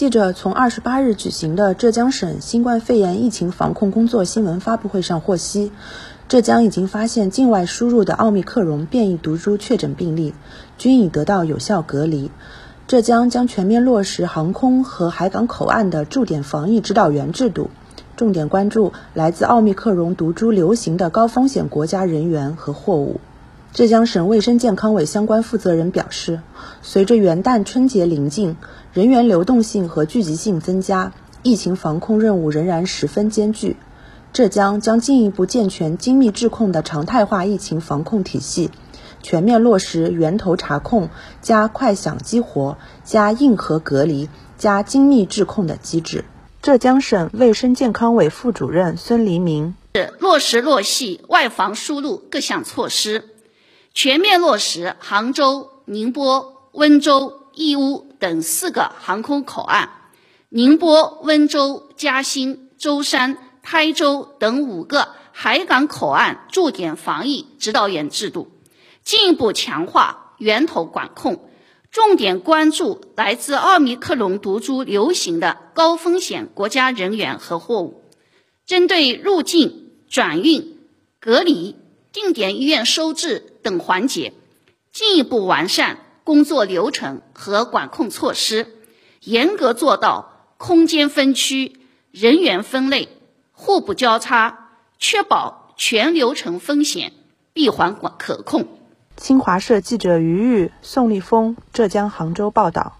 记者从二十八日举行的浙江省新冠肺炎疫情防控工作新闻发布会上获悉，浙江已经发现境外输入的奥密克戎变异毒株确诊病例，均已得到有效隔离。浙江将全面落实航空和海港口岸的驻点防疫指导员制度，重点关注来自奥密克戎毒株流行的高风险国家人员和货物。浙江省卫生健康委相关负责人表示，随着元旦春节临近，人员流动性和聚集性增加，疫情防控任务仍然十分艰巨。浙江将进一步健全精密质控的常态化疫情防控体系，全面落实源头查控、加快响激活、加硬核隔离、加精密质控的机制。浙江省卫生健康委副主任孙黎明是：落实落细外防输入各项措施。全面落实杭州、宁波、温州、义乌等四个航空口岸，宁波、温州、嘉兴、舟山、台州等五个海港口岸驻点防疫指导员制度，进一步强化源头管控，重点关注来自奥密克戎毒株流行的高风险国家人员和货物，针对入境、转运、隔离。定点医院收治等环节，进一步完善工作流程和管控措施，严格做到空间分区、人员分类、互不交叉，确保全流程风险闭环管可控。新华社记者于玉、宋立峰，浙江杭州报道。